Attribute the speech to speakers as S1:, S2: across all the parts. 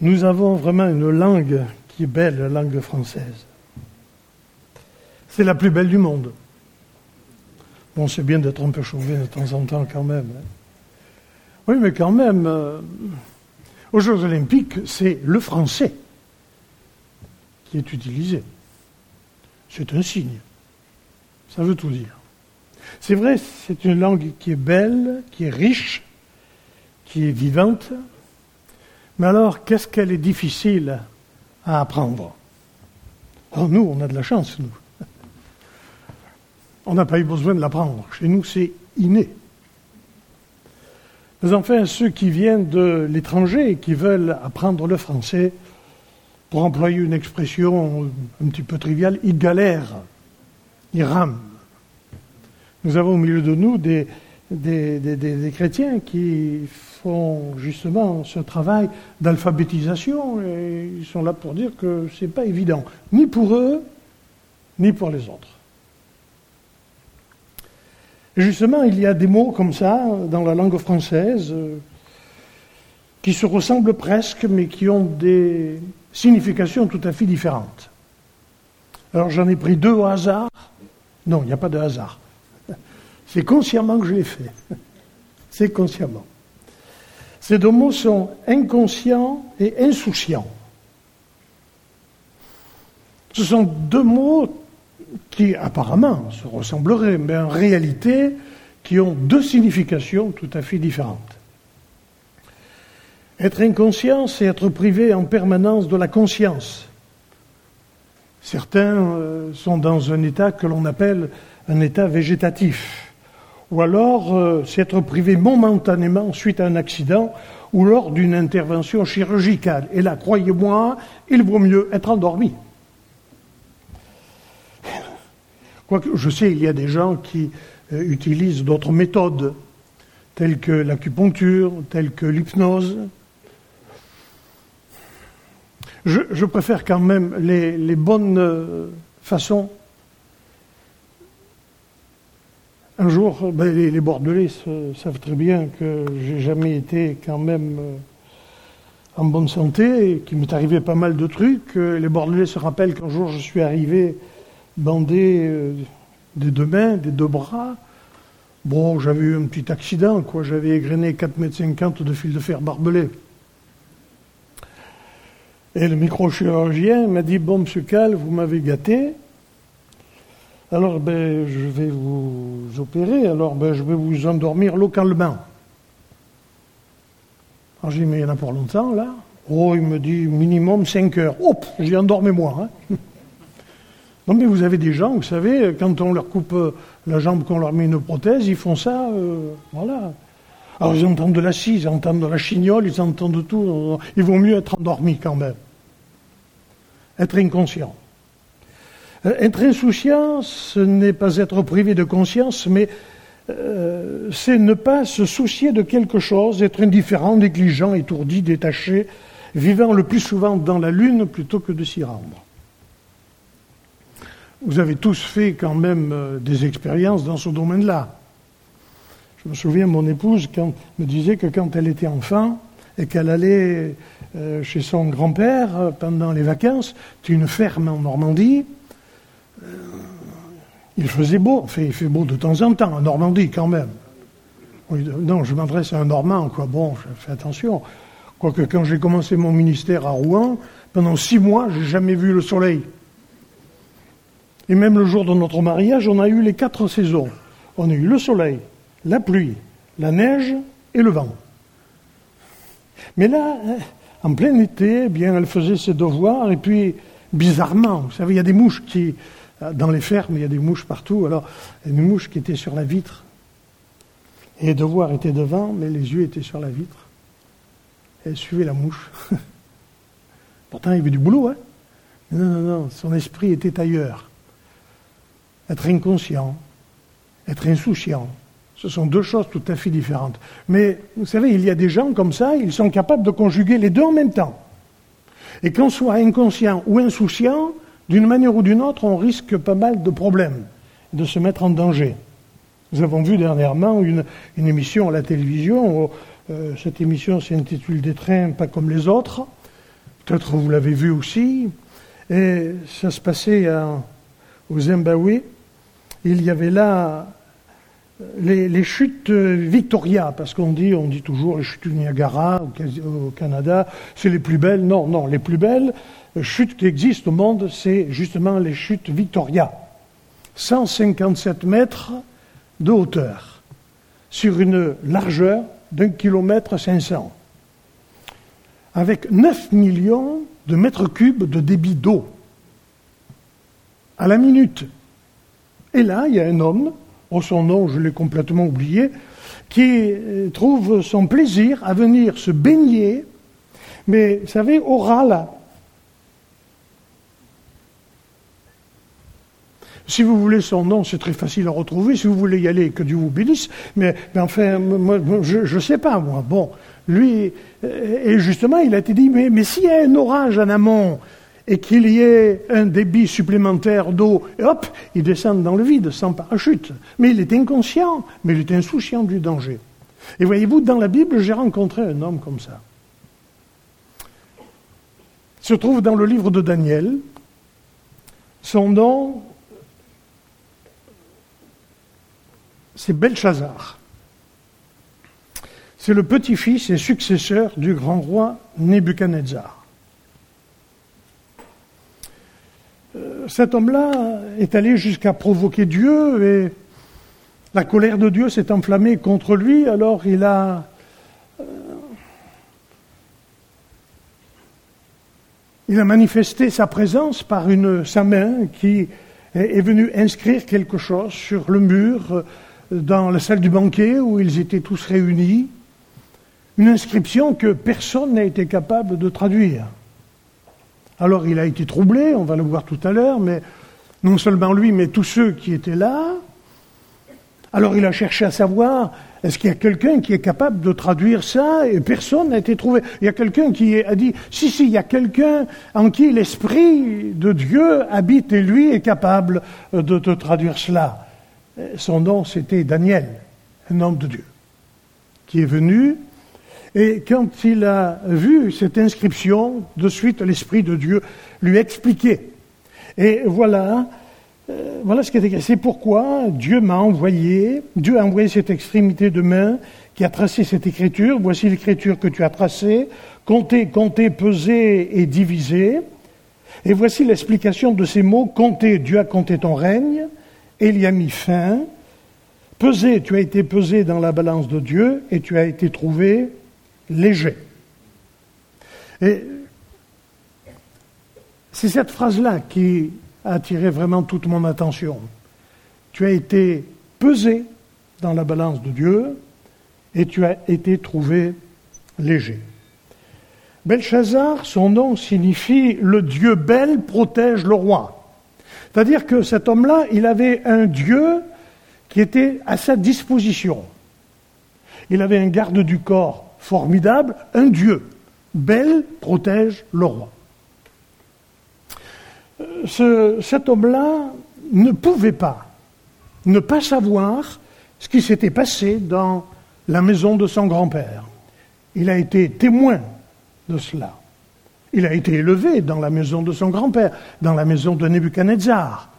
S1: nous avons vraiment une langue qui est belle, la langue française. C'est la plus belle du monde. Bon, c'est bien d'être un peu chauvé de temps en temps quand même. Hein. Oui, mais quand même, euh, aux Jeux olympiques, c'est le français qui est utilisé. C'est un signe. Ça veut tout dire. C'est vrai, c'est une langue qui est belle, qui est riche, qui est vivante. Mais alors, qu'est-ce qu'elle est difficile à apprendre nous, on a de la chance, nous. On n'a pas eu besoin de l'apprendre. Chez nous, c'est inné. Mais enfin, ceux qui viennent de l'étranger et qui veulent apprendre le français, pour employer une expression un petit peu triviale, ils galèrent, ils rament. Nous avons au milieu de nous des, des, chrétiens qui font justement ce travail d'alphabétisation et ils sont là pour dire que ce n'est pas évident, ni pour eux, ni pour les autres. justement, il y a des mots comme ça dans la langue française euh, qui se ressemblent presque, mais qui ont des significations tout à fait différentes. Alors j'en ai pris deux au hasard. Non, il n'y a pas de hasard. C'est consciemment que je l'ai fait. C'est consciemment. Ces deux mots sont inconscient et insouciant. Ce sont deux mots qui apparemment se ressembleraient, mais en réalité qui ont deux significations tout à fait différentes. Être inconscient, c'est être privé en permanence de la conscience. Certains euh, sont dans un état que l'on appelle un état végétatif. Ou alors, euh, c'est être privé momentanément suite à un accident ou lors d'une intervention chirurgicale. Et là, croyez-moi, il vaut mieux être endormi. Quoique, je sais, il y a des gens qui euh, utilisent d'autres méthodes, telles que l'acupuncture, telles que l'hypnose, je, préfère quand même les, bonnes euh, façons. Un jour, ben, les, Bordelais savent très bien que j'ai jamais été quand même euh, en bonne santé et qu'il m'est arrivé pas mal de trucs. Les Bordelais se rappellent qu'un jour je suis arrivé bandé euh, des deux mains, des deux bras. Bon, j'avais eu un petit accident, quoi. J'avais égrené 4,50 m de fil de fer barbelé. Et le microchirurgien m'a dit Bon, monsieur Cal, vous m'avez gâté. Alors, ben, je vais vous opérer. Alors, ben, je vais vous endormir localement. Alors, j'ai dit Mais il y en a pour longtemps, là Oh, il me dit minimum 5 heures. Hop, j'ai endormi moi. Hein. non, mais vous avez des gens, vous savez, quand on leur coupe la jambe, qu'on leur met une prothèse, ils font ça, euh, voilà. Alors ils entendent de la scie, ils entendent de la chignole, ils entendent de tout. Il vaut mieux être endormi quand même être inconscient. Euh, être insouciant, ce n'est pas être privé de conscience, mais euh, c'est ne pas se soucier de quelque chose, être indifférent, négligent, étourdi, détaché, vivant le plus souvent dans la lune plutôt que de s'y rendre. Vous avez tous fait quand même euh, des expériences dans ce domaine-là. Je me souviens, mon épouse me disait que quand elle était enfant et qu'elle allait chez son grand-père pendant les vacances. C'est une ferme en Normandie. Euh, il faisait beau, il fait beau de temps en temps, en Normandie quand même. non, je m'adresse à un Normand, quoi. Bon, je fais attention. Quoique quand j'ai commencé mon ministère à Rouen, pendant six mois, j'ai jamais vu le soleil. Et même le jour de notre mariage, on a eu les quatre saisons. On a eu le soleil, la pluie, la neige et le vent. Mais là, en plein été, eh bien, elle faisait ses devoirs, et puis, bizarrement, vous savez, il y a des mouches qui, dans les fermes, il y a des mouches partout, alors, une mouche qui était sur la vitre, et les devoirs étaient devant, mais les yeux étaient sur la vitre. Elle suivait la mouche. Pourtant, il y avait du boulot, hein. Non, non, non, son esprit était ailleurs. Être inconscient, être insouciant, ce sont deux choses tout à fait différentes. Mais vous savez, il y a des gens comme ça, ils sont capables de conjuguer les deux en même temps. Et qu'on soit inconscient ou insouciant, d'une manière ou d'une autre, on risque pas mal de problèmes, de se mettre en danger. Nous avons vu dernièrement une, émission à la télévision, euh, cette émission s'intitule Des trains pas comme les autres, Peut-être vous l'avez vu aussi. Et ça se passait au Zimbabwe. Il y avait là les, chutes Victoria, parce qu'on dit, on dit toujours les chutes du Niagara au, Canada, c'est les plus belles. Non, non, les plus belles chutes qui existent au monde, c'est justement les chutes Victoria. 157 mètres de hauteur, sur une largeur d'un kilomètre 500, avec 9 millions de mètres cubes de débit d'eau à la minute. Et là, il y a un homme oh son nom je l'ai complètement oublié, qui euh, trouve son plaisir à venir se baigner, mais vous savez, au ras Si vous voulez son nom, c'est très facile à retrouver. Si vous voulez y aller, que Dieu vous bénisse. Mais, enfin, moi, je ne sais pas, moi. Bon, lui, euh, et justement, il a été dit, mais, s'il y a un orage en amont, et qu'il y ait un débit supplémentaire d'eau, hop, ils descendent dans le vide sans parachute. Mais il est inconscient, mais il est insouciant du danger. Et voyez-vous, dans la Bible, j'ai rencontré un homme comme ça. Il se trouve dans le livre de Daniel. Son nom, c'est Belshazzar. C'est le petit-fils et successeur du grand roi Nebuchadnezzar. cet homme-là est allé jusqu'à provoquer Dieu et la colère de Dieu s'est enflammée contre lui, alors il a... Euh, manifesté sa présence par sa main qui est venue inscrire quelque chose sur le mur euh, dans la salle du banquet où ils étaient tous réunis, une inscription que personne n'a été capable de traduire. Alors il a été troublé, on va le voir tout à l'heure, mais non seulement lui, mais tous ceux qui étaient là. Alors il a cherché à savoir, est-ce qu'il y a quelqu'un qui est capable de traduire ça Et personne n'a été trouvé. Il y a quelqu'un qui a dit, si, si, il y a quelqu'un en qui l'Esprit de Dieu habite et lui est capable de te traduire cela. Son nom, c'était Daniel, un homme de Dieu, qui est venu et quand il a vu cette inscription, de suite l'Esprit de Dieu lui expliquait. Et voilà, euh, voilà ce qui est écrit. C'est pourquoi Dieu m'a envoyé, Dieu a envoyé cette extrémité de main qui a tracé cette écriture. Voici l'écriture que tu as tracée. Compter, compter, peser et diviser. Et voici l'explication de ces mots. Compter, Dieu a compté ton règne il y a mis fin. Peser, tu as été pesé dans la balance de Dieu et tu as été trouvé léger. Et c'est cette phrase-là qui a attiré vraiment toute mon attention. Tu as été pesé dans la balance de Dieu et tu as été trouvé léger. Belshazzar, son nom signifie le Dieu bel protège le roi. C'est-à-dire que cet homme-là, il avait un Dieu qui était à sa disposition. Il avait un garde du corps formidable, un Dieu. Belle protège le roi. Euh, cet homme-là ne pouvait pas ne pas savoir ce qui s'était passé dans la maison de son grand-père. Il a été témoin de cela. Il a été élevé dans la maison de son grand-père, dans la maison de Nebuchadnezzar.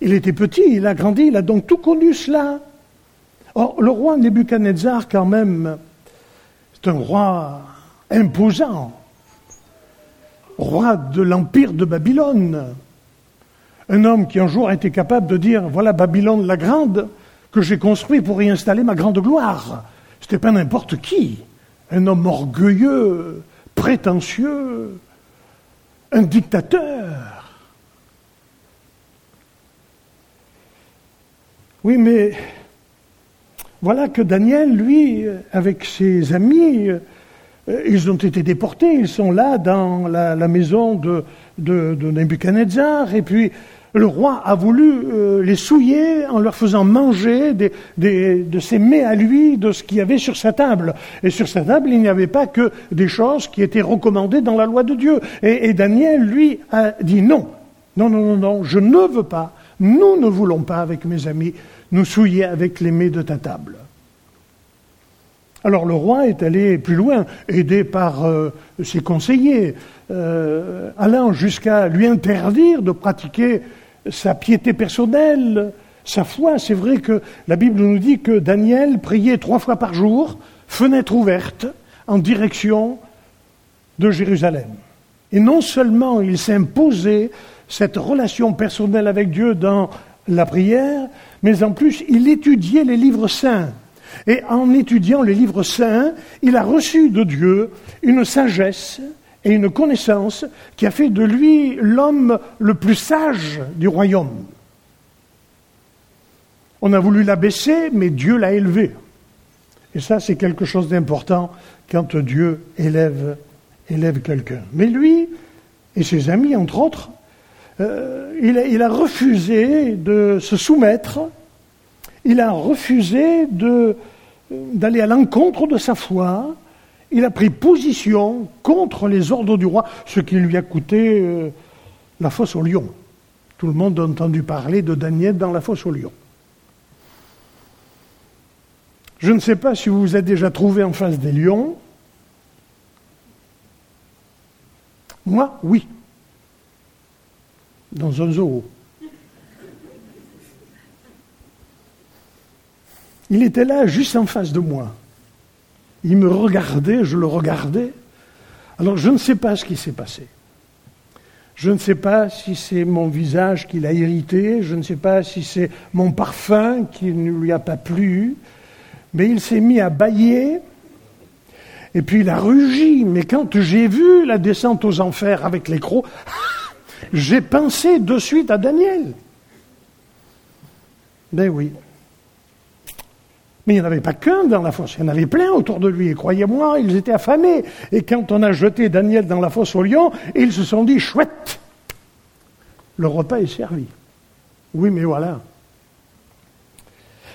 S1: Il était petit, il a grandi, il a donc tout connu cela. Or, le roi Nebuchadnezzar, quand même, c'est un roi imposant, roi de l'empire de Babylone. Un homme qui un jour a été capable de dire voilà Babylone la grande que j'ai construit pour y installer ma grande gloire. C'était pas n'importe qui. Un homme orgueilleux, prétentieux, un dictateur. Oui, mais voilà que Daniel, lui, avec ses amis, euh, ils ont été déportés, ils sont là dans la, maison de, de, Nebuchadnezzar, et puis le roi a voulu euh, les souiller en leur faisant manger de ses mets à lui, de ce qu'il y avait sur sa table. Et sur sa table, il n'y avait pas que des choses qui étaient recommandées dans la loi de Dieu. Et, et Daniel, lui, a dit non, non, non, non, non, je ne veux pas, nous ne voulons pas avec mes amis nous souiller avec les mets de ta table. Alors le roi est allé plus loin, aidé par euh, ses conseillers, euh, allant jusqu'à lui interdire de pratiquer sa piété personnelle, sa foi. C'est vrai que la Bible nous dit que Daniel priait trois fois par jour, fenêtre ouverte, en direction de Jérusalem. Et non seulement il s'imposait cette relation personnelle avec Dieu dans la prière, mais en plus il étudiait les livres saints. Et en étudiant les livres saints, il a reçu de Dieu une sagesse et une connaissance qui a fait de lui l'homme le plus sage du royaume. On a voulu l'abaisser, mais Dieu l'a élevé. Et ça, c'est quelque chose d'important quand Dieu élève, élève quelqu'un. Mais lui et ses amis, entre autres, euh, il, a, refusé de se soumettre, il a refusé d'aller à l'encontre de sa foi, il a pris position contre les ordres du roi, ce qui lui a coûté euh, la fosse au lion. Tout le monde a entendu parler de Daniel dans la fosse au lion. Je ne sais pas si vous vous êtes déjà trouvé en face des lions. Moi, oui dans un zoo. Il était là, juste en face de moi. Il me regardait, je le regardais. Alors je ne sais pas ce qui s'est passé. Je ne sais pas si c'est mon visage qui l'a irrité, je ne sais pas si c'est mon parfum qui ne lui a pas plu, mais il s'est mis à bailler, et puis il a rugi. Mais quand j'ai vu la descente aux enfers avec les crocs, j'ai pensé de suite à Daniel. Ben oui. Mais il n'y en avait pas qu'un dans la fosse, il y en avait plein autour de lui. Et croyez-moi, ils étaient affamés. Et quand on a jeté Daniel dans la fosse au lion, ils se sont dit chouette, le repas est servi. Oui, mais voilà.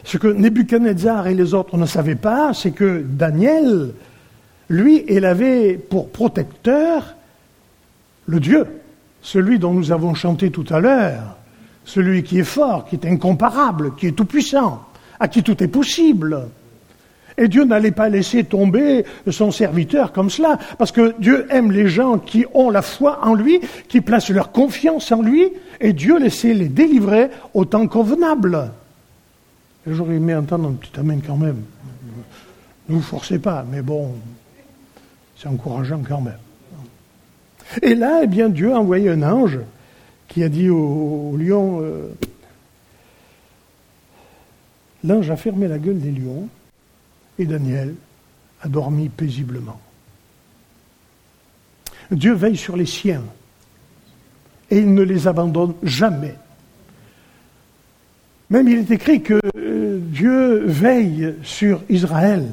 S1: Ce que Nebuchadnezzar et les autres ne savaient pas, c'est que Daniel, lui, il avait pour protecteur le Dieu celui dont nous avons chanté tout à l'heure, celui qui est fort, qui est incomparable, qui est tout-puissant, à qui tout est possible. Et Dieu n'allait pas laisser tomber son serviteur comme cela, parce que Dieu aime les gens qui ont la foi en lui, qui placent leur confiance en lui, et Dieu laissait les délivrer au temps convenable. J'aurais aimé entendre un petit amen quand même. Ne vous forcez pas, mais bon, c'est encourageant quand même. Et là, eh bien, Dieu a envoyé un ange qui a dit au, lion, euh, l'ange a fermé la gueule des lions et Daniel a dormi paisiblement. Dieu veille sur les siens et il ne les abandonne jamais. Même il est écrit que euh, Dieu veille sur Israël,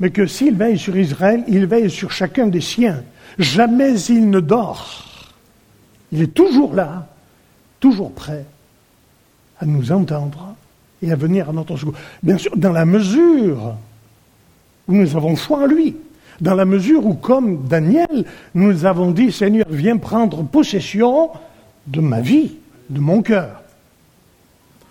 S1: mais que s'il veille sur Israël, il veille sur chacun des siens. Jamais il ne dort. Il est toujours là, toujours prêt à nous entendre et à venir à notre secours. Bien sûr, dans la mesure où nous avons foi en lui, dans la mesure où, comme Daniel, nous avons dit, Seigneur, viens prendre possession de ma vie, de mon cœur.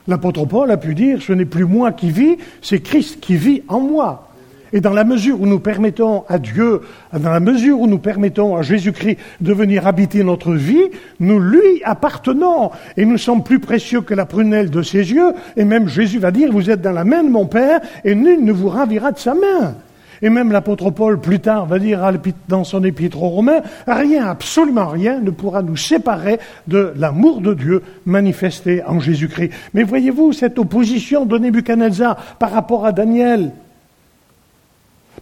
S1: L'apôtre Paul a pu dire, ce n'est plus moi qui vis, c'est Christ qui vit en moi. Et dans la mesure où nous permettons à Dieu, dans la mesure où nous permettons à Jésus-Christ de venir habiter notre vie, nous lui appartenons et nous sommes plus précieux que la prunelle de ses yeux. Et même Jésus va dire, vous êtes dans la main de mon Père et nul ne vous ravira de sa main. Et même l'apôtre Paul, plus tard, va dire dans son épître aux Romains, rien, absolument rien ne pourra nous séparer de l'amour de Dieu manifesté en Jésus-Christ. Mais voyez-vous cette opposition de Nebuchadnezzar par rapport à Daniel?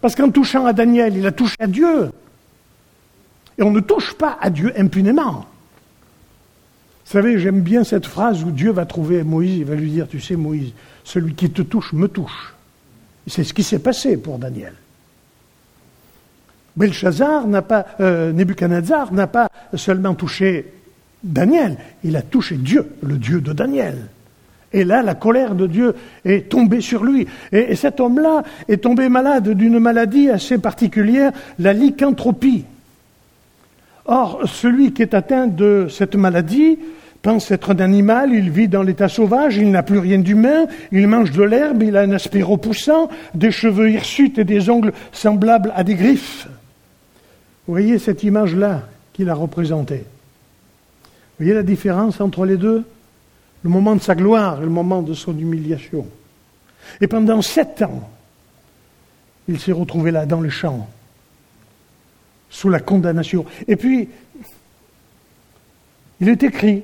S1: Parce qu'en touchant à Daniel, il a touché à Dieu. Et on ne touche pas à Dieu impunément. Vous savez, j'aime bien cette phrase où Dieu va trouver Moïse, il va lui dire, tu sais Moïse, celui qui te touche me touche. C'est ce qui s'est passé pour Daniel. Belshazzar n'a pas, euh, Nebuchadnezzar n'a pas seulement touché Daniel, il a touché Dieu, le Dieu de Daniel. Et là, la colère de Dieu est tombée sur lui. Et, cet homme-là est tombé malade d'une maladie assez particulière, la lycanthropie. Or, celui qui est atteint de cette maladie pense être un animal, il vit dans l'état sauvage, il n'a plus rien d'humain, il mange de l'herbe, il a un aspect repoussant, des cheveux hirsutes et des ongles semblables à des griffes. Vous voyez cette image-là qu'il a représentée. Vous voyez la différence entre les deux? Le moment de sa gloire et le moment de son humiliation. Et pendant sept ans, il s'est retrouvé là, dans le champ, sous la condamnation. Et puis, il est écrit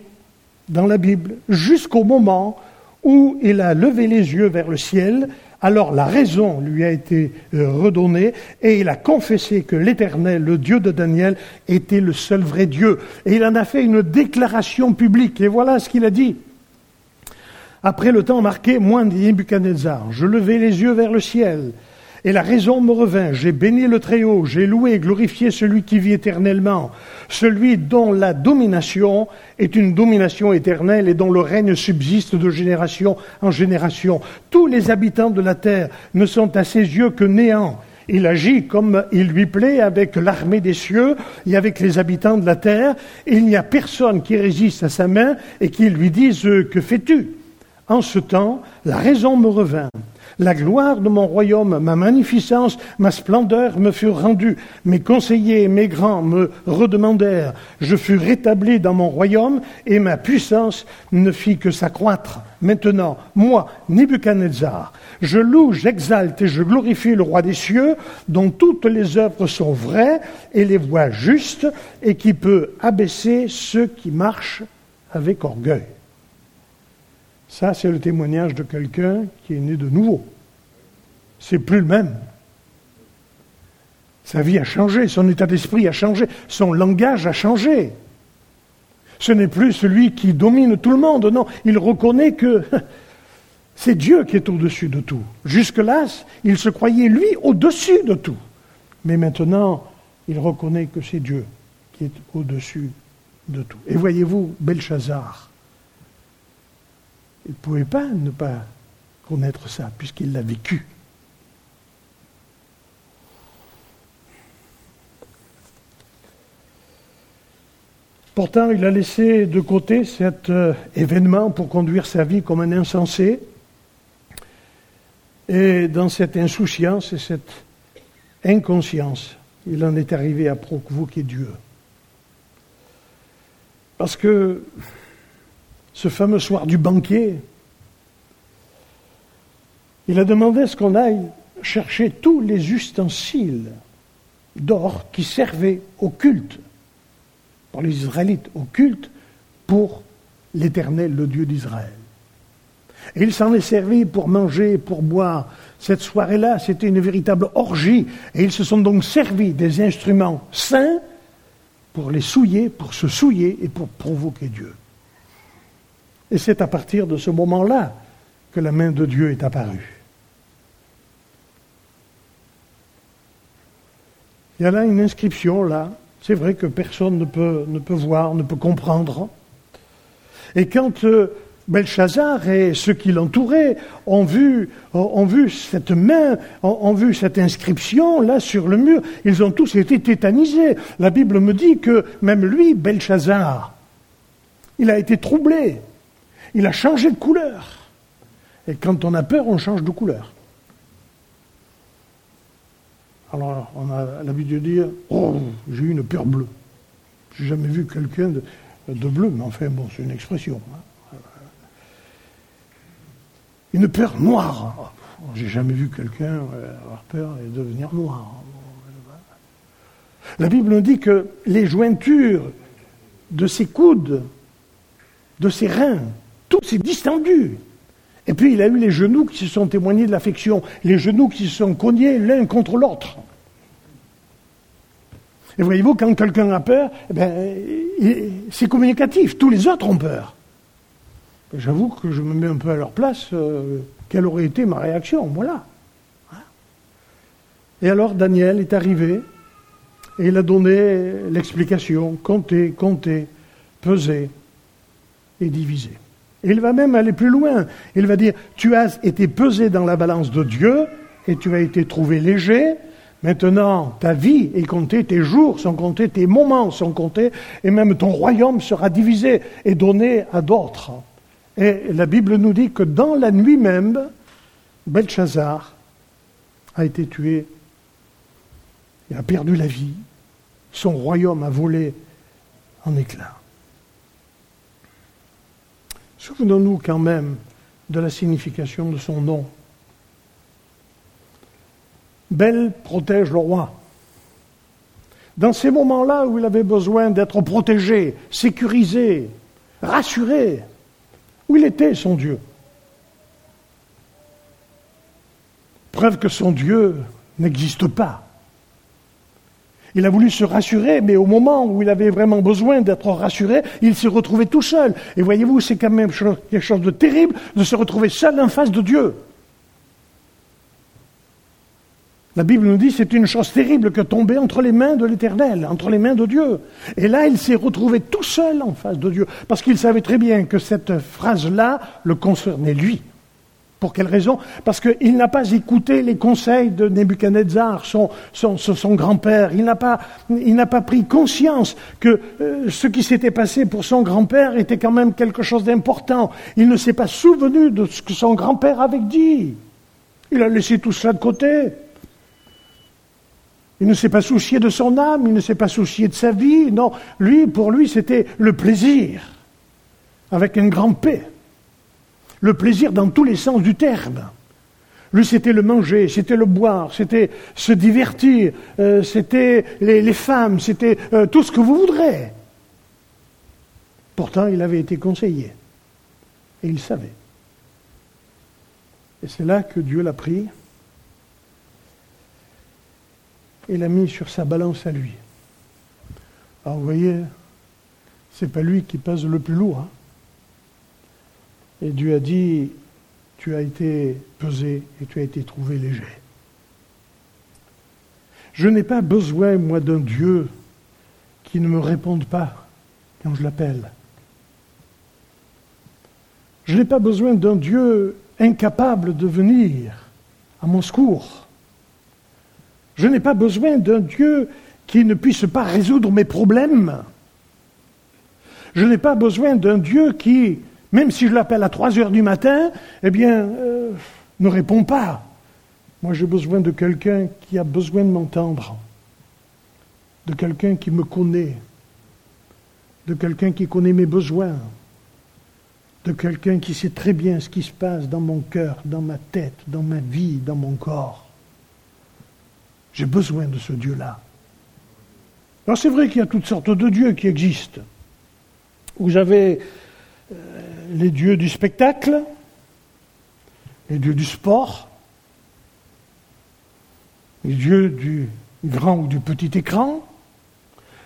S1: dans la Bible jusqu'au moment où il a levé les yeux vers le ciel, alors la raison lui a été euh, redonnée et il a confessé que l'Éternel, le Dieu de Daniel, était le seul vrai Dieu. Et il en a fait une déclaration publique. Et voilà ce qu'il a dit. Après le temps marqué, moi, Nebuchadnezzar, je levai les yeux vers le ciel et la raison me revint. J'ai béni le Très-Haut, j'ai loué et glorifié celui qui vit éternellement, celui dont la domination est une domination éternelle et dont le règne subsiste de génération en génération. Tous les habitants de la terre ne sont à ses yeux que néant. Il agit comme il lui plaît avec l'armée des cieux et avec les habitants de la terre. Il n'y a personne qui résiste à sa main et qui lui dise Que fais-tu? En ce temps, la raison me revint. La gloire de mon royaume, ma magnificence, ma splendeur me furent rendues. Mes conseillers mes grands me redemandèrent. Je fus rétabli dans mon royaume et ma puissance ne fit que s'accroître. Maintenant, moi, Nebuchadnezzar, je loue, j'exalte et je glorifie le roi des cieux, dont toutes les œuvres sont vraies et les voies justes, et qui peut abaisser ceux qui marchent avec orgueil. Ça, c'est le témoignage de quelqu'un qui est né de nouveau. C'est plus le même. Sa vie a changé, son état d'esprit a changé, son langage a changé. Ce n'est plus celui qui domine tout le monde, non, il reconnaît que c'est Dieu qui est au-dessus de tout. Jusque-là, il se croyait, lui, au-dessus de tout. Mais maintenant, il reconnaît que c'est Dieu qui est au-dessus de tout. Et voyez-vous, Belshazzar, il ne pouvait pas ne pas connaître ça, puisqu'il l'a vécu. Pourtant, il a laissé de côté cet euh, événement pour conduire sa vie comme un insensé. Et dans cette insouciance et cette inconscience, il en est arrivé à provoquer Dieu. Parce que ce fameux soir du banquet, il a demandé ce qu'on aille chercher tous les ustensiles d'or qui servaient au culte, pour les Israélites, au culte pour l'Éternel, le Dieu d'Israël. Et il s'en est servi pour manger, pour boire. Cette soirée-là, c'était une véritable orgie. Et ils se sont donc servis des instruments saints pour les souiller, pour se souiller et pour provoquer Dieu. Et c'est à partir de ce moment-là que la main de Dieu est apparue. Il y a là une inscription, là. C'est vrai que personne ne peut, ne peut voir, ne peut comprendre. Et quand euh, Belshazzar et ceux qui l'entouraient ont vu, ont vu cette main, ont, vu cette inscription là sur le mur, ils ont tous été tétanisés. La Bible me dit que même lui, Belshazzar, il a été troublé il a changé de couleur. Et quand on a peur, on change de couleur. Alors, on a l'habitude de dire Oh, j'ai eu une peur bleue. J'ai jamais vu quelqu'un de, bleu, mais enfin, bon, c'est une expression. Hein. Une peur noire. J'ai jamais vu quelqu'un avoir peur et devenir noir. La Bible nous dit que les jointures de ses coudes, de ses reins, tout s'est distendu. Et puis il a eu les genoux qui se sont témoignés de l'affection, les genoux qui se sont cognés l'un contre l'autre. Et voyez-vous, quand quelqu'un a peur, eh ben, c'est communicatif, tous les autres ont peur. J'avoue que je me mets un peu à leur place, euh, quelle aurait été ma réaction, voilà. Et alors Daniel est arrivé, et il a donné l'explication, compter, compter, peser et diviser il va même aller plus loin. Il va dire, tu as été pesé dans la balance de Dieu et tu as été trouvé léger, Maintenant, ta vie est comptée, tes jours sont comptés, tes moments sont comptés, et même ton royaume sera divisé et donné à d'autres. Et la Bible nous dit que dans la nuit même, Belshazzar a été tué, il a perdu la vie, son royaume a volé en éclats. Souvenons-nous quand même de la signification de son nom. Belle protège le roi. Dans ces moments-là où il avait besoin d'être protégé, sécurisé, rassuré, où il était son Dieu. Preuve que son Dieu n'existe pas. Il a voulu se rassurer, mais au moment où il avait vraiment besoin d'être rassuré, il s'est retrouvé tout seul. Et voyez-vous, c'est quand même quelque chose de terrible de se retrouver seul en face de Dieu. La Bible nous dit c'est une chose terrible que tomber entre les mains de l'Éternel, entre les mains de Dieu. Et là, il s'est retrouvé tout seul en face de Dieu, parce qu'il savait très bien que cette phrase-là le concernait lui. Pour quelle raison? Parce qu'il n'a pas écouté les conseils de Nebuchadnezzar, son, grand-père. Il n'a pas, pris conscience que euh, ce qui s'était passé pour son grand-père était quand même quelque chose d'important. Il ne s'est pas souvenu de ce que son grand-père avait dit. Il a laissé tout cela de côté. Il ne s'est pas soucié de son âme, il ne s'est pas soucié de sa vie. Non, lui, pour lui, c'était le plaisir, avec un grand P. Le plaisir dans tous les sens du terme. Lui, c'était le manger, c'était le boire, c'était se divertir, euh, c'était les, femmes, c'était euh, tout ce que vous voudrez. Pourtant, il avait été conseillé. Et il savait. Et c'est là que Dieu l'a pris et l'a mis sur sa balance à lui. Alors vous voyez, c'est pas lui qui pèse le plus lourd. Hein. Et Dieu a dit, tu as été pesé et tu as été trouvé léger. Je n'ai pas besoin, moi, d'un Dieu qui ne me réponde pas quand je l'appelle. Je n'ai pas besoin d'un Dieu incapable de venir à mon secours. Je n'ai pas besoin d'un Dieu qui ne puisse pas résoudre mes problèmes. Je n'ai pas besoin d'un Dieu qui, même si je l'appelle à 3 heures du matin, eh bien, euh, ne répond pas. Moi, j'ai besoin de quelqu'un qui a besoin de m'entendre, de quelqu'un qui me connaît, de quelqu'un qui connaît mes besoins, de quelqu'un qui sait très bien ce qui se passe dans mon cœur, dans ma tête, dans ma vie, dans mon corps. J'ai besoin de ce Dieu-là. Alors c'est vrai qu'il y a toutes sortes de dieux qui existent. Vous avez euh, les dieux du spectacle, les dieux du sport, les dieux du grand ou du petit écran,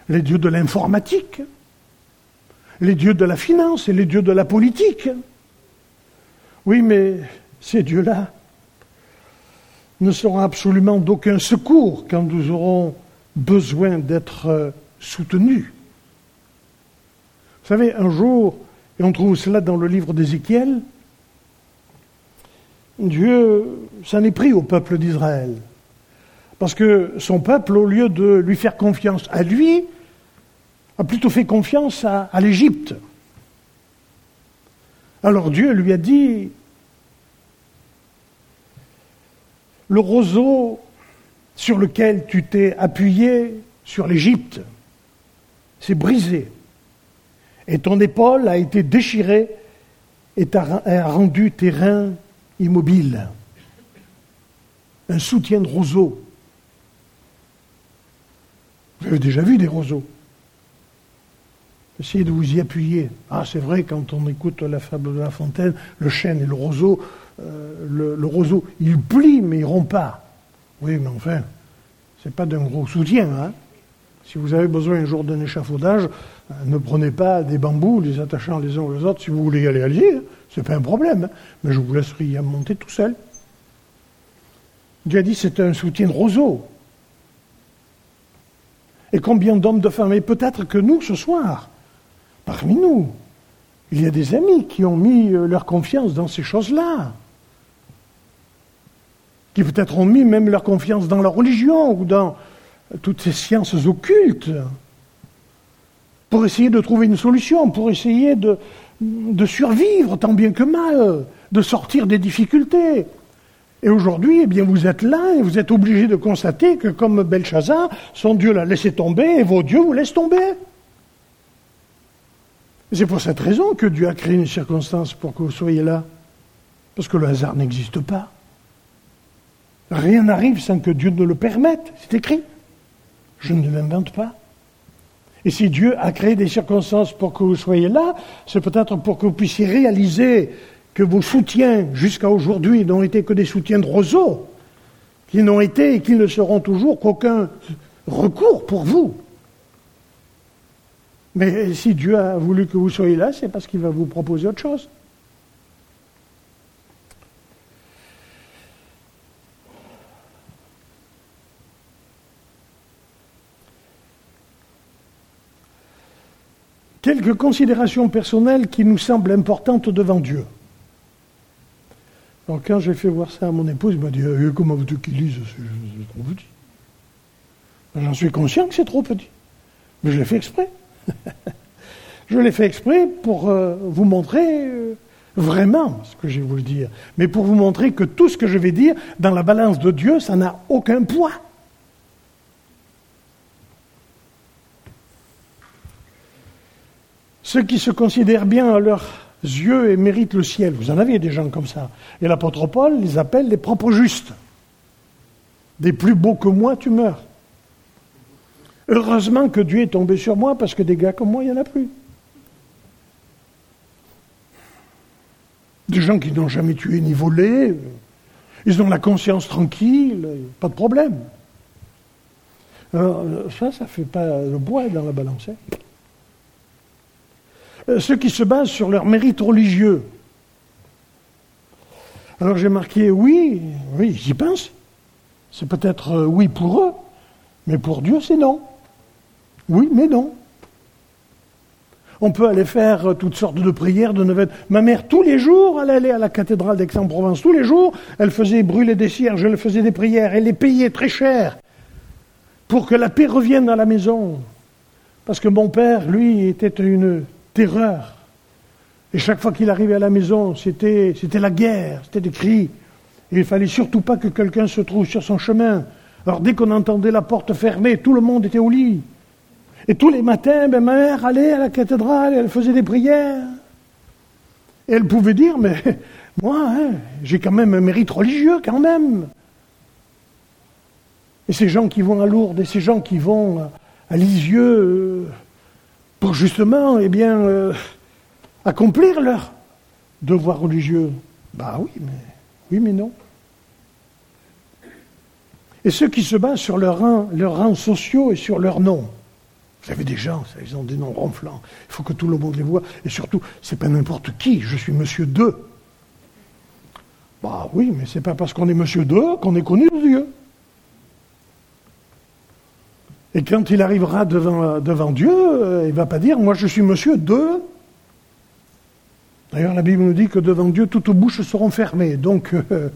S1: les dieux de l'informatique, les dieux de la finance et les dieux de la politique. Oui, mais ces dieux-là, ne seront absolument d'aucun secours quand nous aurons besoin d'être soutenus. Vous savez, un jour, et on trouve cela dans le livre d'Ézéchiel, Dieu s'en est pris au peuple d'Israël. Parce que son peuple, au lieu de lui faire confiance à lui, a plutôt fait confiance à, l'Égypte. Alors Dieu lui a dit, le roseau sur lequel tu t'es appuyé sur l'Égypte s'est brisé. Et ton épaule a été déchirée et a rendu tes reins immobiles. Un soutien de roseau. Vous avez déjà vu des roseaux? Essayez de vous y appuyer. Ah, c'est vrai, quand on écoute la fable de La Fontaine, le chêne et le roseau, euh, le, roseau, il plie, mais il rompt pas. Oui, mais enfin, c'est pas d'un gros soutien. Hein. Si vous avez besoin un jour d'un échafaudage, ne prenez pas des bambous, les attachant les uns aux autres. Si vous voulez y aller, allez-y, hein. c'est pas un problème. Hein. Mais je vous laisserai y monter tout seul. Dieu a dit c'est un soutien de roseau. Et combien d'hommes, de femmes, et peut-être que nous, ce soir, parmi nous, il y a des amis qui ont mis euh, leur confiance dans ces choses-là. qui peut-être ont mis même leur confiance dans la religion ou dans toutes ces sciences occultes, pour essayer de trouver une solution, pour essayer de, survivre tant bien que mal, de sortir des difficultés. Et aujourd'hui, eh bien, vous êtes là et vous êtes obligé de constater que, comme Belshazzar, son Dieu l'a laissé tomber et vos dieux vous laissent tomber. C'est pour cette raison que Dieu a créé une circonstance pour que vous soyez là. Parce que le hasard n'existe pas. Rien n'arrive sans que Dieu ne le permette. C'est écrit. Je ne l'invente pas. Et si Dieu a créé des circonstances pour que vous soyez là, c'est peut-être pour que vous puissiez réaliser que vos soutiens jusqu'à aujourd'hui n'ont été que des soutiens de roseau, qui n'ont été et qui ne seront toujours qu'aucun recours pour vous. Mais si Dieu a voulu que vous soyez là, c'est parce qu'il va vous proposer autre chose. Quelques considérations personnelles qui nous semblent importantes devant Dieu. Donc quand j'ai fait voir ça à mon épouse, il m'a dit eh, Comment veux-tu qu'il lise C'est trop petit. J'en suis conscient que c'est trop petit. Mais je l'ai fait exprès. je l'ai fait exprès pour euh, vous montrer euh, vraiment ce que je vais vous dire. Mais pour vous montrer que tout ce que je vais dire, dans la balance de Dieu, ça n'a aucun poids. Ceux qui se considèrent bien à leurs yeux et méritent le ciel, vous en avez des gens comme ça. Et l'apôtre Paul les appelle les propres justes. Des plus beaux que moi, tu meurs. Heureusement que Dieu est tombé sur moi parce que des gars comme moi, il n'y en a plus. Des gens qui n'ont jamais tué ni volé, ils ont la conscience tranquille, pas de problème. Alors, ça, ça ne fait pas le bois dans la balance. Hein. Euh, ceux qui se basent sur leur mérite religieux. Alors j'ai marqué oui, oui, j'y pense. C'est peut-être euh, oui pour eux, mais pour Dieu c'est non. Oui, mais non. On peut aller faire euh, toutes sortes de prières, de neuvaines. Ma mère, tous les jours, elle allait à la cathédrale d'Aix-en-Provence. Tous les jours, elle faisait brûler des cierges, elle faisait des prières, elle les payait très cher pour que la paix revienne dans la maison. Parce que mon père, lui, était une Et chaque fois qu'il arrivait à la maison, c'était, c'était la guerre, c'était des cris. Et il fallait surtout pas que quelqu'un se trouve sur son chemin. Alors dès qu'on entendait la porte fermée, tout le monde était au lit. Et tous les matins, ben, ma mère allait à la cathédrale, elle faisait des prières. Et elle pouvait dire, mais moi, hein, j'ai quand même un mérite religieux, quand même. Et ces gens qui vont à Lourdes, et ces gens qui vont à Lisieux, euh, pour justement, eh bien, euh, accomplir leur devoir religieux. Bah oui, mais oui, mais non. Et ceux qui se basent sur leurs rangs, sociaux et sur leurs noms. Vous avez des gens, ils ont des noms ronflants. Il faut que tout le monde les voit. Et surtout, c'est pas n'importe qui. Je suis Monsieur II. Bah oui, mais c'est pas parce qu'on est Monsieur II qu'on est connu de Dieu. Et quand il arrivera devant, Dieu, euh, il ne va pas dire Moi je suis monsieur de. D'ailleurs, la Bible nous dit que devant Dieu, toutes bouches seront fermées. Donc, euh,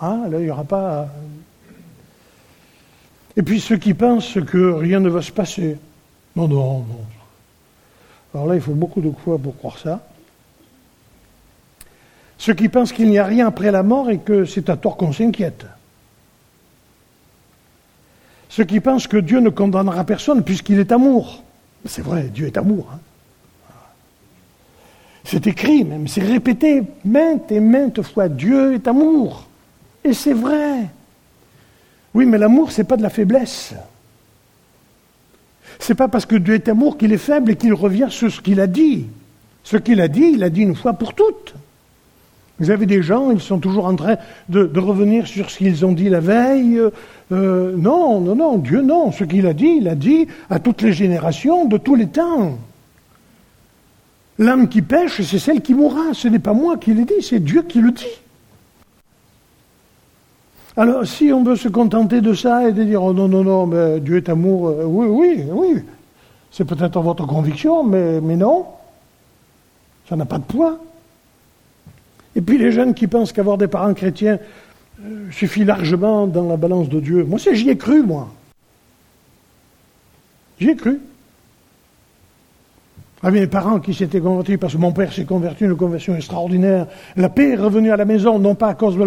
S1: hein, là, il n'y aura pas. Et puis ceux qui pensent que rien ne va se passer. Non, non, non. Alors là, il faut beaucoup de foi pour croire ça. Ceux qui pensent qu'il n'y a rien après la mort et que c'est à tort qu'on s'inquiète. Ceux qui pensent que Dieu ne condamnera personne puisqu'il est amour. C'est vrai, Dieu est amour. Hein. C'est écrit même, c'est répété maintes et maintes fois. Dieu est amour. Et c'est vrai. Oui, mais l'amour, ce n'est pas de la faiblesse. C'est pas parce que Dieu est amour qu'il est faible et qu'il revient sur ce qu'il a dit. Ce qu'il a dit, il a dit une fois pour toutes. Vous avez des gens, ils sont toujours en train de, revenir sur ce qu'ils ont dit la veille. Euh, non, non, non, Dieu non. Ce qu'il a dit, il a dit à toutes les générations de tous les temps. L'âme qui pêche, c'est celle qui mourra. Ce n'est pas moi qui l'ai dit, c'est Dieu qui le dit. Alors, si on veut se contenter de ça et de dire, oh non, non, non, mais Dieu est amour, euh, oui, oui, oui, c'est peut-être votre conviction, mais, mais non, ça n'a pas de poids. Et puis les jeunes qui pensent qu'avoir des parents chrétiens, suffit largement dans la balance de Dieu. Moi, j'y ai cru, moi. J'y ai cru. Ah, mes parents qui s'étaient convertis, parce que mon père s'est converti, une conversion extraordinaire. La paix est revenue à la maison, non pas à cause de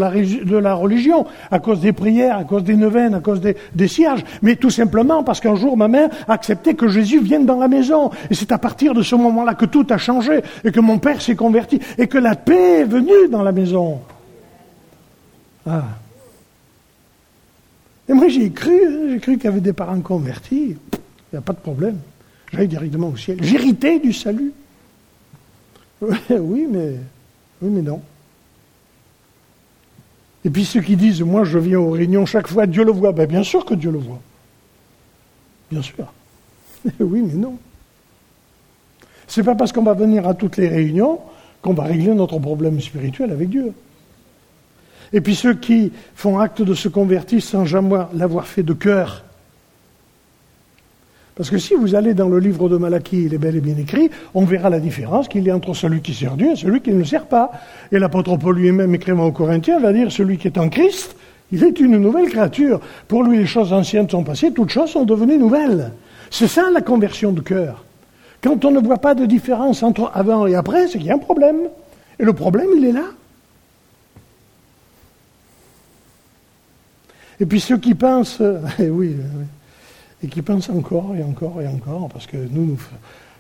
S1: la, religion, à cause des prières, à cause des neuvaines, à cause des, des cierges, mais tout simplement parce qu'un jour ma mère a accepté que Jésus vienne dans la maison. Et c'est à partir de ce moment-là que tout a changé, et que mon père s'est converti, et que la paix est venue dans la maison. Ah. Et moi j'ai cru, j'ai cru qu'il y avait des parents convertis. Il n'y a pas de problème. J'allais directement au ciel. J'héritais du salut. Oui, mais, oui, mais non. Et puis ceux qui disent, moi je viens aux réunions chaque fois, Dieu le voit. Ben, bien sûr que Dieu le voit. Bien sûr. oui, mais non. C'est pas parce qu'on va venir à toutes les réunions qu'on va régler notre problème spirituel avec Dieu. Et puis ceux qui font acte de se convertir sans jamais l'avoir fait de cœur, parce que si vous allez dans le livre de Malachie, il est bel et bien écrit, on verra la différence qu'il y a entre celui qui sert Dieu et celui qui ne le sert pas. Et l'apôtre Paul lui-même, écrivant aux Corinthiens, va dire celui qui est en Christ, il est une nouvelle créature. Pour lui, les choses anciennes sont passées, toutes choses sont devenues nouvelles. C'est ça la conversion de cœur. Quand on ne voit pas de différence entre avant et après, c'est qu'il y a un problème. Et le problème, il est là. Et puis ceux qui pensent, eh oui, oui et qui pensent encore et encore et encore, parce que nous, nous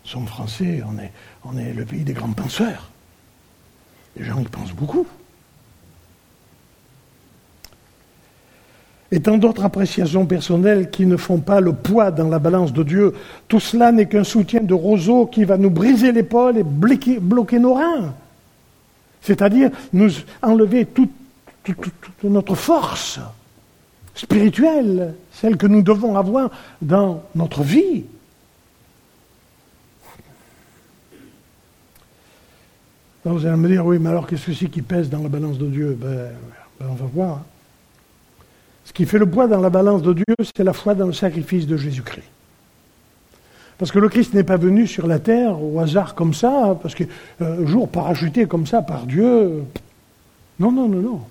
S1: sommes français, on est, le pays des grands penseurs. Les gens y pensent beaucoup. Et tant d'autres appréciations personnelles qui ne font pas le poids dans la balance de Dieu. Tout cela n'est qu'un soutien de roseau qui va nous briser l'épaule et bloquer, nos reins. C'est-à-dire nous enlever toute notre force spirituelle, celle que nous devons avoir dans notre vie. vous allez me dire, oui, mais alors qu'est-ce que c'est qui pèse dans la balance de Dieu? Ben, ben, On va voir. Ce qui fait le poids dans la balance de Dieu, c'est la foi dans le sacrifice de Jésus-Christ. Parce que le Christ n'est pas venu sur la terre au hasard comme ça, parce que euh, jour parachuté comme ça par Dieu. Non, non, non, non.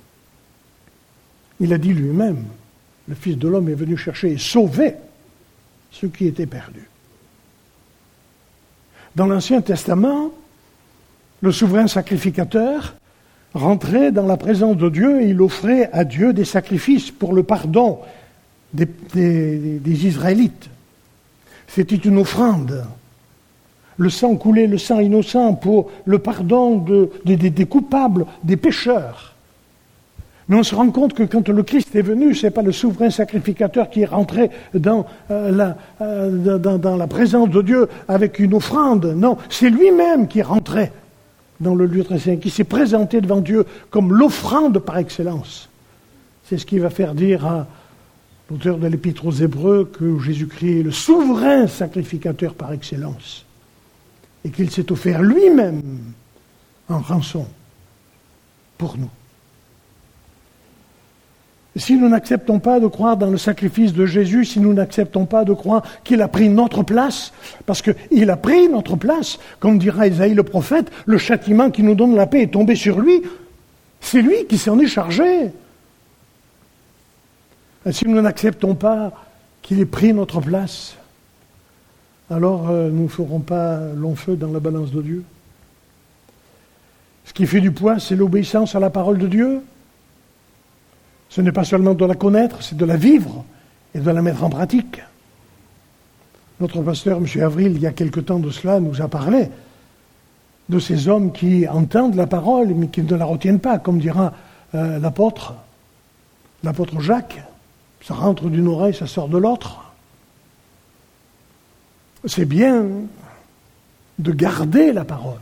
S1: Il a dit lui-même, le Fils de l'homme est venu chercher et sauver ceux qui étaient perdus. Dans l'Ancien Testament, le souverain sacrificateur rentrait dans la présence de Dieu et il offrait à Dieu des sacrifices pour le pardon des, Israélites. C'était une offrande. Le sang coulait, le sang innocent pour le pardon des coupables, des pécheurs. Mais on se rend compte que quand le Christ est venu, ce n'est pas le souverain sacrificateur qui est rentré dans, euh, la, euh, la présence de Dieu avec une offrande. Non, c'est lui-même qui est rentré dans le lieu très saint, qui s'est présenté devant Dieu comme l'offrande par excellence. C'est ce qui va faire dire à l'auteur de l'Épître aux Hébreux que Jésus-Christ est le souverain sacrificateur par excellence et qu'il s'est offert lui-même en rançon pour nous. Si nous n'acceptons pas de croire dans le sacrifice de Jésus, si nous n'acceptons pas de croire qu'il a pris notre place, parce qu'il a pris notre place, comme dira Isaïe le prophète, le châtiment qui nous donne la paix est tombé sur lui, c'est lui qui s'en est chargé. Et si nous n'acceptons pas qu'il ait pris notre place, alors euh, nous ne ferons pas long feu dans la balance de Dieu. Ce qui fait du poids, c'est l'obéissance à la parole de Dieu, ce n'est pas seulement de la connaître, c'est de la vivre et de la mettre en pratique. Notre pasteur, M. Avril, il y a quelque temps de cela, nous a parlé de ces hommes qui entendent la parole mais qui ne la retiennent pas, comme dira euh, l'apôtre, l'apôtre Jacques. Ça rentre d'une oreille, ça sort de l'autre. C'est bien de garder la parole.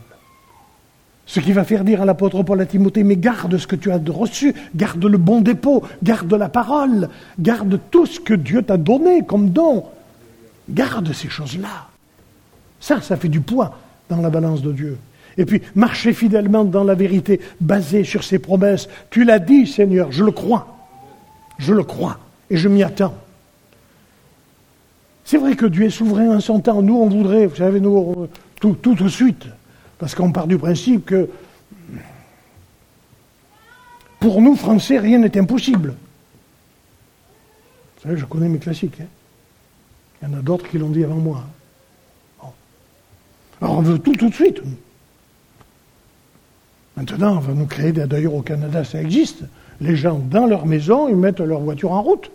S1: Ce qui va faire dire à l'apôtre Paul à Timothée, mais garde ce que tu as reçu, garde le bon dépôt, garde la parole, garde tout ce que Dieu t'a donné comme don. Garde ces choses-là. Ça, ça fait du poids dans la balance de Dieu. Et puis, marcher fidèlement dans la vérité, basée sur ses promesses. Tu l'as dit, Seigneur, je le crois. Je le crois. Et je m'y attends. C'est vrai que Dieu est souverain en son temps. Nous, on voudrait, vous savez, nous, tout, tout de suite. Parce qu'on part du principe que Pour nous, Français, rien n'est impossible. Vous savez, je connais mes classiques. Hein. Il y en a d'autres qui l'ont dit avant moi. Alors on veut tout tout de suite. Maintenant, on va nous créer, d'ailleurs au Canada ça existe, les gens dans leur maison, ils mettent leur voiture en route.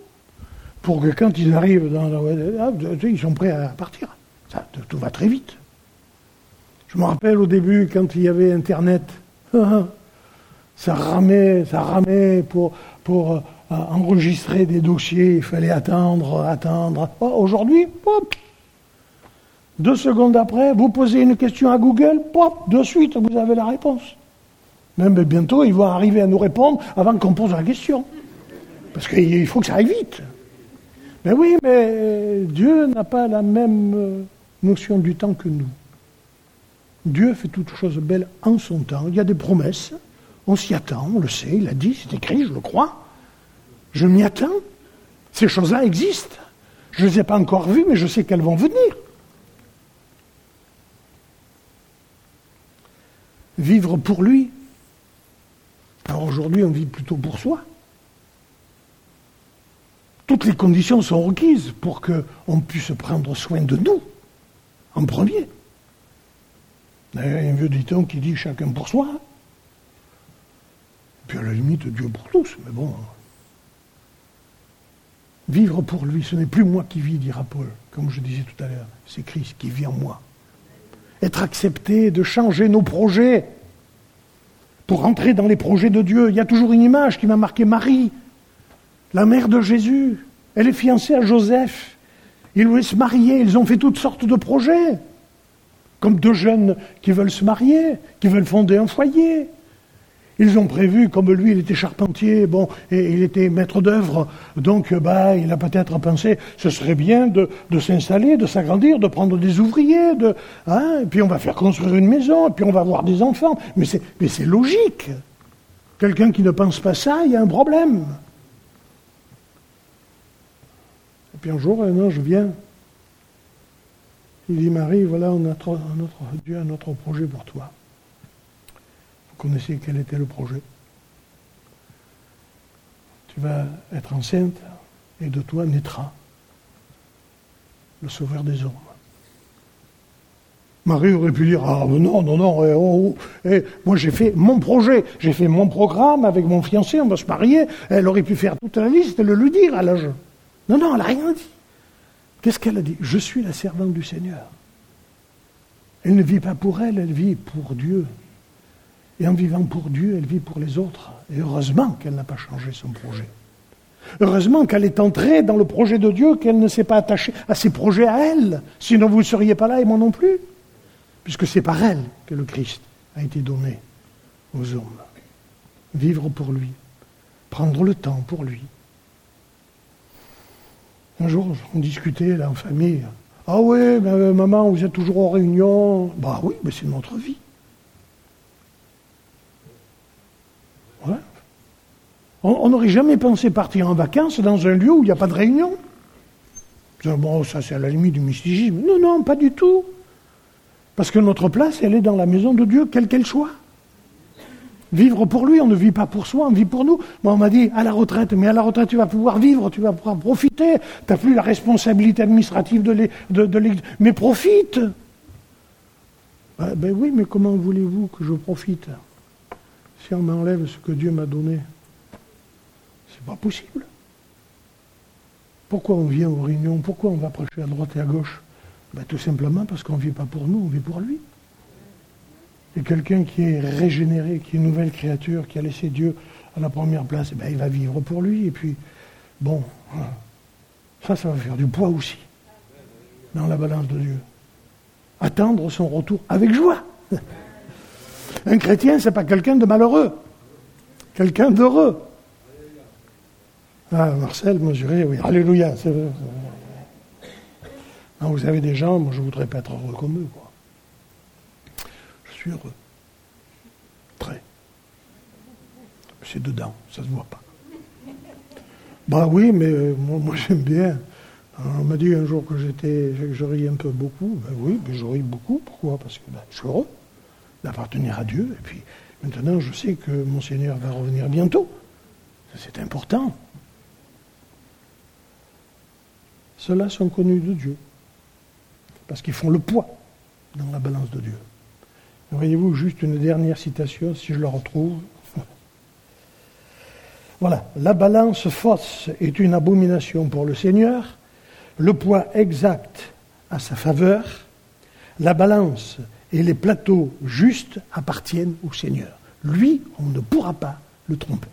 S1: Pour que quand ils arrivent dans la voiture, ils sont prêts à partir. Ça, tout va très vite. Je me rappelle au début, quand il y avait Internet, ça ramait, ça ramait pour, pour euh, enregistrer des dossiers, il fallait attendre, attendre. Oh, aujourd'hui, deux secondes après, vous posez une question à Google, pop, de suite, vous avez la réponse. Même bientôt, ils vont arriver à nous répondre avant qu'on pose la question. Parce qu'il faut que ça aille vite. Mais oui, mais Dieu n'a pas la même euh, notion du temps que nous. Dieu fait toutes choses belles en son temps. Il y a des promesses, on s'y attend, on le sait, il a dit, c'est écrit, je le crois. Je m'y attends. Ces choses-là existent. Je ne les ai pas encore vues, mais je sais qu'elles vont venir. Vivre pour lui. Alors aujourd'hui, on vit plutôt pour soi. Toutes les conditions sont requises pour qu'on puisse prendre soin de nous, en premier. Il y a un vieux dicton qui dit chacun pour soi. Puis à la limite, Dieu pour tous, mais bon. Vivre pour lui, ce n'est plus moi qui vis, dira Paul, comme je disais tout à l'heure, c'est Christ qui vit en moi. Être accepté, de changer nos projets pour entrer dans les projets de Dieu. Il y a toujours une image qui m'a marqué Marie, la mère de Jésus. Elle est fiancée à Joseph. Ils voulaient se marier, ils ont fait toutes sortes de projets. Comme deux jeunes qui veulent se marier, qui veulent fonder un foyer. Ils ont prévu, comme lui, il était charpentier, bon, et il était maître d'œuvre, donc bah, il a peut-être pensé, ce serait bien de, s'installer, de s'agrandir, de prendre des ouvriers, de, hein, et puis on va faire construire une maison, et puis on va avoir des enfants. Mais c'est, mais c'est logique. Quelqu'un qui ne pense pas ça, il y a un problème. Et puis un jour, un ange vient. Il dit Marie, voilà notre, notre Dieu a notre projet pour toi connaissez quel était le projet. Tu vas être enceinte et de toi naîtra le sauveur des hommes. Marie aurait pu dire Ah non, non, non, eh, oh, oh, eh, moi j'ai fait mon projet, j'ai fait mon programme avec mon fiancé, on va se marier. Elle aurait pu faire toute la liste et le lui dire à l'âge. Non, non, elle n'a rien dit. Qu'est-ce qu'elle a dit Je suis la servante du Seigneur. Elle ne vit pas pour elle, elle vit pour Dieu. Et en vivant pour Dieu, elle vit pour les autres. Et heureusement qu'elle n'a pas changé son projet. Heureusement qu'elle est entrée dans le projet de Dieu, qu'elle ne s'est pas attachée à ses projets à elle. Sinon vous ne seriez pas là et moi non plus. Puisque c'est par elle que le Christ a été donné aux hommes. Vivre pour lui. Prendre le temps pour lui. Un jour, on discutait là en famille. Ah oui, ben, maman, vous êtes toujours en réunion. Bah oui, mais c'est notre vie. On n'aurait jamais pensé partir en vacances dans un lieu où il n'y a pas de réunion. Bon, ça c'est à la limite du mysticisme. Non, non, pas du tout. Parce que notre place, elle est dans la maison de Dieu, quelle qu'elle soit. Vivre pour lui, on ne vit pas pour soi, on vit pour nous. Moi, on m'a dit, à la retraite, mais à la retraite, tu vas pouvoir vivre, tu vas pouvoir profiter. Tu n'as plus la responsabilité administrative de l'Église. Mais profite ben, ben oui, mais comment voulez-vous que je profite? Si on m'enlève ce que Dieu m'a donné pas possible. Pourquoi on vient aux réunions? Pourquoi on va prêcher à droite et à gauche? Ben, Tout simplement parce qu'on ne vit pas pour nous, on vit pour lui. Et quelqu'un qui est régénéré, qui est une nouvelle créature, qui a laissé Dieu à la première place, ben, il va vivre pour lui. Et puis, bon, ça, ça va faire du poids aussi dans la balance de Dieu. Attendre son retour avec joie. Un chrétien, c'est pas quelqu'un de malheureux, quelqu'un d'heureux. Ah, Marcel mesuré, oui. Alléluia. vous avez des gens, moi je voudrais pas être heureux comme eux. Heureux. Très. C'est dedans, ça ne se voit pas. Bah oui, mais euh, moi, j'aime bien. On m'a dit un jour que j'étais, je ris un peu beaucoup. Ben oui, je ris beaucoup. Pourquoi? Parce que ben, je suis heureux d'appartenir à Dieu. Et puis maintenant, je sais que mon Seigneur va revenir bientôt. C'est important. Ceux-là sont connus de Dieu, parce qu'ils font le poids dans la balance de Dieu. Voyez-vous, juste une dernière citation, si je la retrouve? Voilà, la balance fausse est une abomination pour le Seigneur, le poids exact à sa faveur, la balance et les plateaux justes appartiennent au Seigneur. Lui, on ne pourra pas le tromper.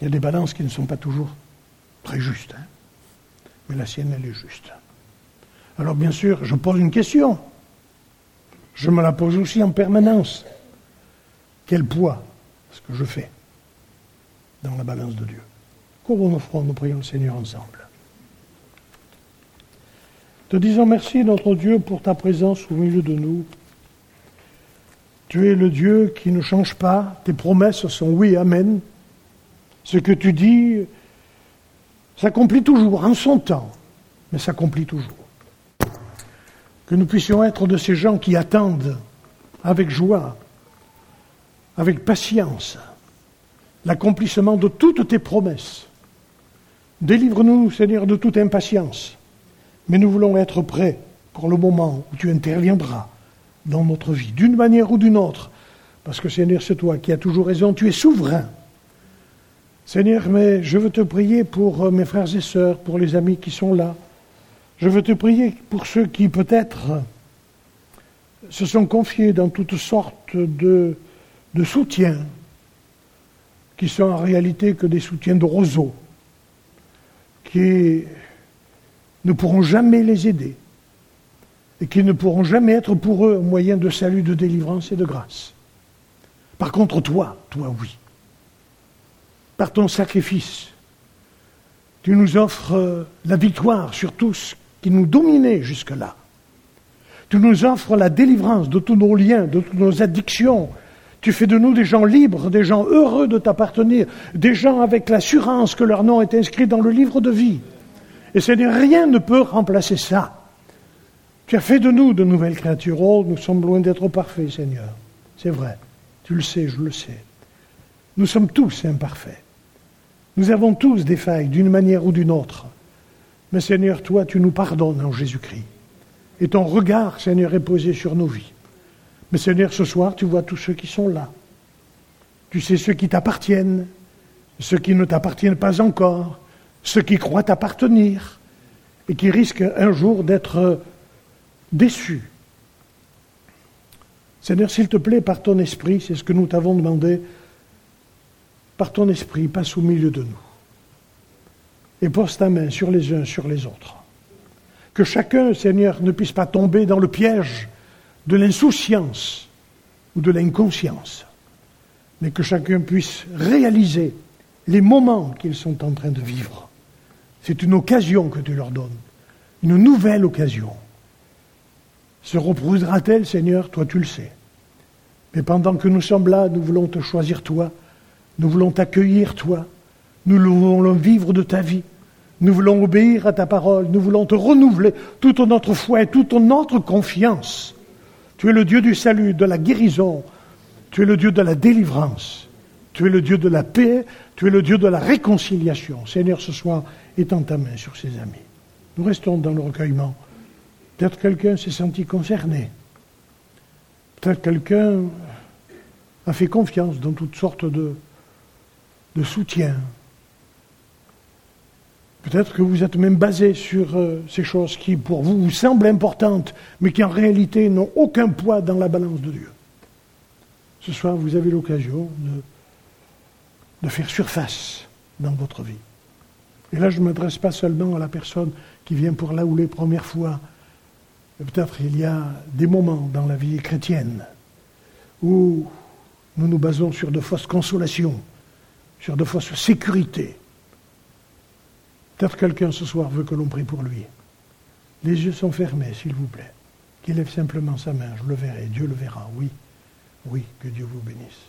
S1: Il y a des balances qui ne sont pas toujours très justes, hein. mais la sienne, elle est juste. Alors bien sûr, je pose une question. Je me la pose aussi en permanence. Quel poids est-ce que je fais dans la balance de Dieu? Comment nous ferons, nous prions le Seigneur ensemble. Te disons merci, notre Dieu, pour ta présence au milieu de nous. Tu es le Dieu qui ne change pas. Tes promesses sont oui, amen. Ce que tu dis s'accomplit toujours, en son temps, mais s'accomplit toujours. Que nous puissions être de ces gens qui attendent avec joie, avec patience, l'accomplissement de toutes tes promesses. Délivre-nous, Seigneur, de toute impatience mais nous voulons être prêts pour le moment où tu interviendras dans notre vie, d'une manière ou d'une autre. Parce que Seigneur, c'est toi qui as toujours raison, tu es souverain. Seigneur, mais je veux te prier pour euh, mes frères et sœurs, pour les amis qui sont là. Je veux te prier pour ceux qui peut-être se sont confiés dans toutes sortes de, soutiens, qui sont en réalité que des soutiens de roseaux, qui ne pourront jamais les aider et qui ne pourront jamais être pour eux un moyen de salut, de délivrance et de grâce. Par contre, toi, toi oui, par ton sacrifice, tu nous offres la victoire sur tout ce qui nous dominait jusque-là. Tu nous offres la délivrance de tous nos liens, de toutes nos addictions. Tu fais de nous des gens libres, des gens heureux de t'appartenir, des gens avec l'assurance que leur nom est inscrit dans le livre de vie. Et rien ne peut remplacer ça. Tu as fait de nous de nouvelles créatures. Oh, nous sommes loin d'être parfaits, Seigneur. C'est vrai. Tu le sais, je le sais. Nous sommes tous imparfaits. Nous avons tous des failles d'une manière ou d'une autre. Mais Seigneur, toi, tu nous pardonnes en Jésus-Christ. Et ton regard, Seigneur, est posé sur nos vies. Mais Seigneur, ce soir, tu vois tous ceux qui sont là. Tu sais ceux qui t'appartiennent, ceux qui ne t'appartiennent pas encore, ceux qui croient appartenir et qui risquent un jour d'être déçus. Seigneur, s'il te plaît, par ton esprit, c'est ce que nous t'avons demandé, par ton esprit, passe au milieu de nous et pose ta main sur les uns, sur les autres. Que chacun, Seigneur, ne puisse pas tomber dans le piège de l'insouciance ou de l'inconscience, mais que chacun puisse réaliser les moments qu'ils sont en train de vivre c'est une occasion que tu leur donnes, une nouvelle occasion. Se reposera-t-elle, Seigneur? Toi, tu le sais. Mais pendant que nous sommes là, nous voulons te choisir, toi. Nous voulons t'accueillir, toi. Nous voulons vivre de ta vie. Nous voulons obéir à ta parole. Nous voulons te renouveler toute notre foi et toute notre confiance. Tu es le Dieu du salut, de la guérison. Tu es le Dieu de la délivrance. Tu es le Dieu de la paix. Tu es le Dieu de la réconciliation. Seigneur, ce soir, étend ta main sur ses amis. Nous restons dans le recueillement. Peut-être quelqu'un s'est senti concerné. Peut-être quelqu'un a fait confiance dans toutes sortes de, de soutien. Peut-être que vous êtes même basé sur euh, ces choses qui, pour vous, vous semblent importantes, mais qui en réalité n'ont aucun poids dans la balance de Dieu. Ce soir, vous avez l'occasion de, faire surface dans votre vie. Et là, je ne m'adresse pas seulement à la personne qui vient pour là ou les premières fois. Peut-être il y a des moments dans la vie chrétienne où nous nous basons sur de fausses consolations, sur de fausses sécurités. Peut-être quelqu'un ce soir veut que l'on prie pour lui. Les yeux sont fermés, s'il vous plaît. Qu'il lève simplement sa main, je le verrai, Dieu le verra, oui. Oui, que Dieu vous bénisse.